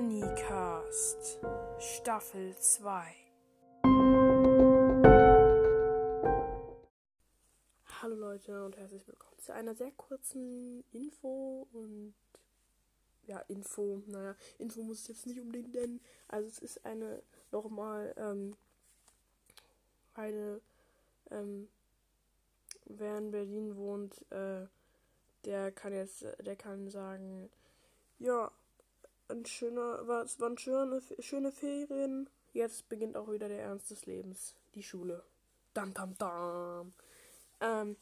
Bonnycast Staffel 2 Hallo Leute und herzlich willkommen zu einer sehr kurzen Info und ja, Info, naja, Info muss ich jetzt nicht unbedingt nennen. Also es ist eine nochmal ähm, eine ähm, wer in Berlin wohnt, äh, der kann jetzt, der kann sagen, ja, ein schöner, war, es waren schöne, schöne Ferien. Jetzt beginnt auch wieder der Ernst des Lebens. Die Schule. Dam, dam, dam. Ähm,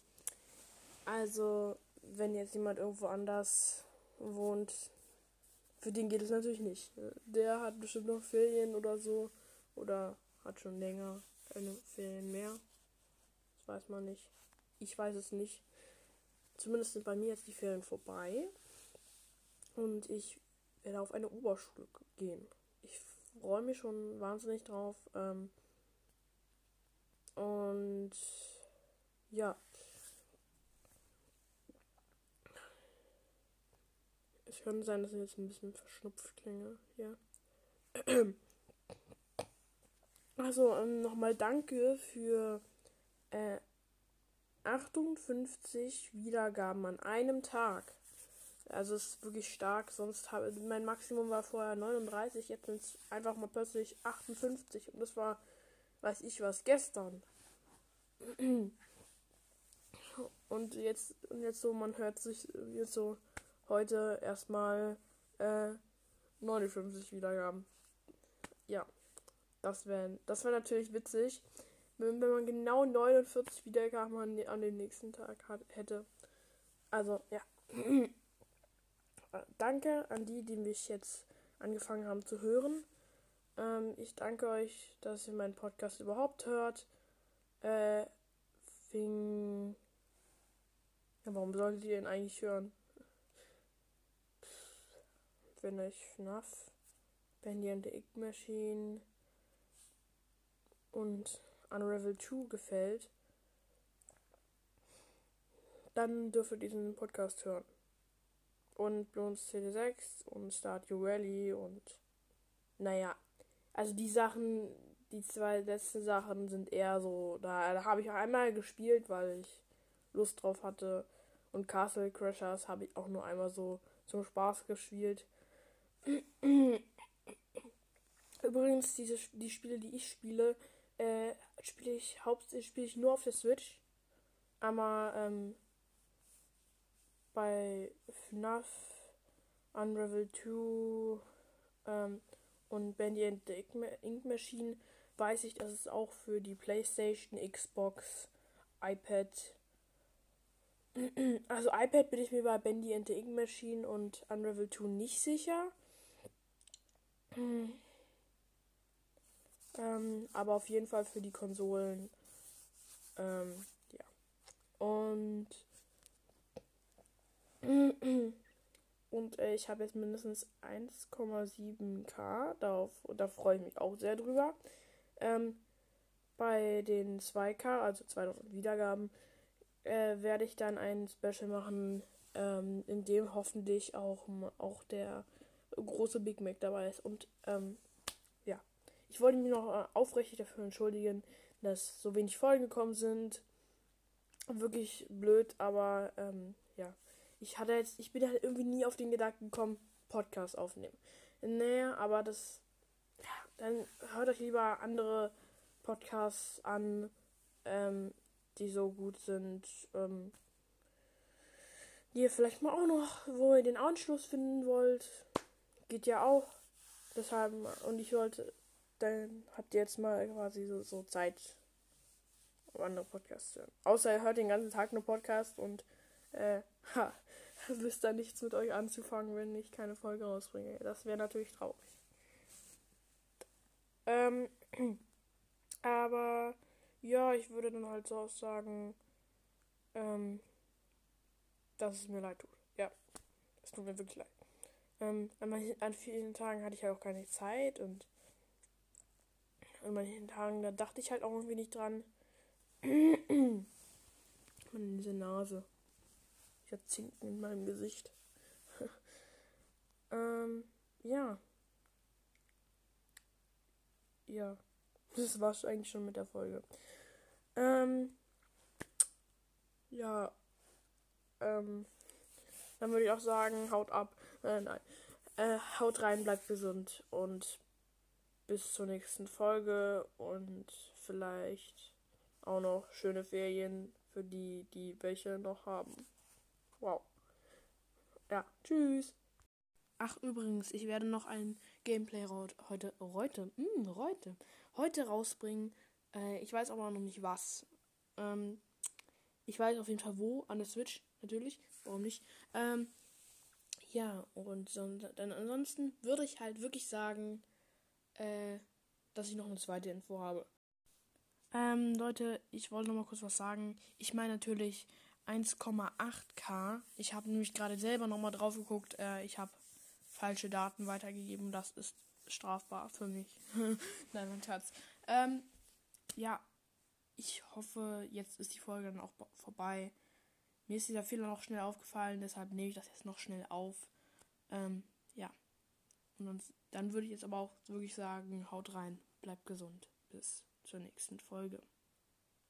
also, wenn jetzt jemand irgendwo anders wohnt, für den geht es natürlich nicht. Der hat bestimmt noch Ferien oder so. Oder hat schon länger keine Ferien mehr. Das weiß man nicht. Ich weiß es nicht. Zumindest sind bei mir jetzt die Ferien vorbei. Und ich werde auf eine Oberschule gehen. Ich freue mich schon wahnsinnig drauf. Ähm, und ja. Es könnte sein, dass ich jetzt ein bisschen verschnupft klinge. Ja. Also ähm, nochmal danke für äh, 58 Wiedergaben an einem Tag. Also es ist wirklich stark. Sonst habe mein Maximum war vorher 39, jetzt sind es einfach mal plötzlich 58 und das war, weiß ich was, gestern. Und jetzt und jetzt so, man hört sich jetzt so heute erstmal äh, 59 Wiedergaben. Ja, das wäre das wäre natürlich witzig, wenn, wenn man genau 49 Wiedergaben an, an den nächsten Tag hat, hätte. Also ja. Danke an die, die mich jetzt angefangen haben zu hören. Ähm, ich danke euch, dass ihr meinen Podcast überhaupt hört. Äh, wegen. Ja, warum solltet ihr ihn eigentlich hören? Wenn euch FNAF, Bendy and the Ig Machine und Unravel 2 gefällt, dann dürft ihr diesen Podcast hören und Bloons CD6 und Stardew Valley und naja, also die Sachen, die zwei letzten Sachen sind eher so, da, da habe ich auch einmal gespielt, weil ich Lust drauf hatte und Castle Crashers habe ich auch nur einmal so zum Spaß gespielt. Übrigens, diese die Spiele, die ich spiele, äh, spiele ich hauptsächlich spiele ich nur auf der Switch. Aber ähm, bei FNAF, Unravel 2 ähm, und Bandy and the Ink Machine weiß ich, dass es auch für die PlayStation, Xbox, iPad. Also iPad bin ich mir bei Bandy and the Ink Machine und Unravel 2 nicht sicher. ähm, aber auf jeden Fall für die Konsolen. Ähm, ja. Und und äh, ich habe jetzt mindestens 1,7k. Darauf, da freue ich mich auch sehr drüber. Ähm, bei den 2k, also 2000 Wiedergaben, äh, werde ich dann ein Special machen, ähm, in dem hoffentlich auch, auch der große Big Mac dabei ist. Und ähm, ja, ich wollte mich noch äh, aufrichtig dafür entschuldigen, dass so wenig Folgen gekommen sind. Wirklich blöd, aber ähm, ja ich hatte jetzt, ich bin halt irgendwie nie auf den Gedanken gekommen, Podcast aufnehmen. Naja, aber das, ja, dann hört euch lieber andere Podcasts an, ähm, die so gut sind, ähm, die ihr vielleicht mal auch noch, wo ihr den Anschluss finden wollt. Geht ja auch. Deshalb, und ich wollte, dann habt ihr jetzt mal quasi so, so Zeit, um andere Podcasts zu hören. Außer ihr hört den ganzen Tag nur Podcast und, äh, ha, wisst da nichts mit euch anzufangen, wenn ich keine Folge rausbringe. Das wäre natürlich traurig. Ähm, aber ja, ich würde dann halt so sagen, ähm, dass es mir leid tut. Ja, es tut mir wirklich leid. Ähm, an, an vielen Tagen hatte ich halt auch keine Zeit und an manchen Tagen, da dachte ich halt auch irgendwie nicht dran. Diese Nase. Zinken in meinem Gesicht. ähm, ja. ja, das war's eigentlich schon mit der Folge. Ähm, ja, ähm, dann würde ich auch sagen, haut ab. Äh, nein. Äh, haut rein, bleibt gesund und bis zur nächsten Folge und vielleicht auch noch schöne Ferien für die, die welche noch haben. Wow. Ja, tschüss. Ach, übrigens, ich werde noch ein Gameplay heute, heute, mh, hm, heute, heute rausbringen. Äh, ich weiß aber noch nicht was. Ähm, ich weiß auf jeden Fall wo, an der Switch, natürlich. Warum nicht? Ähm, ja, und so, dann ansonsten würde ich halt wirklich sagen, äh, dass ich noch eine zweite Info habe. Ähm, Leute, ich wollte noch mal kurz was sagen. Ich meine natürlich 1,8k. Ich habe nämlich gerade selber noch mal drauf geguckt. Äh, ich habe falsche Daten weitergegeben. Das ist strafbar für mich. Nein, mein Schatz. Ähm, ja, ich hoffe, jetzt ist die Folge dann auch vorbei. Mir ist dieser Fehler noch schnell aufgefallen, deshalb nehme ich das jetzt noch schnell auf. Ähm, ja. Und dann, dann würde ich jetzt aber auch wirklich sagen, haut rein, bleibt gesund. Bis zur nächsten Folge.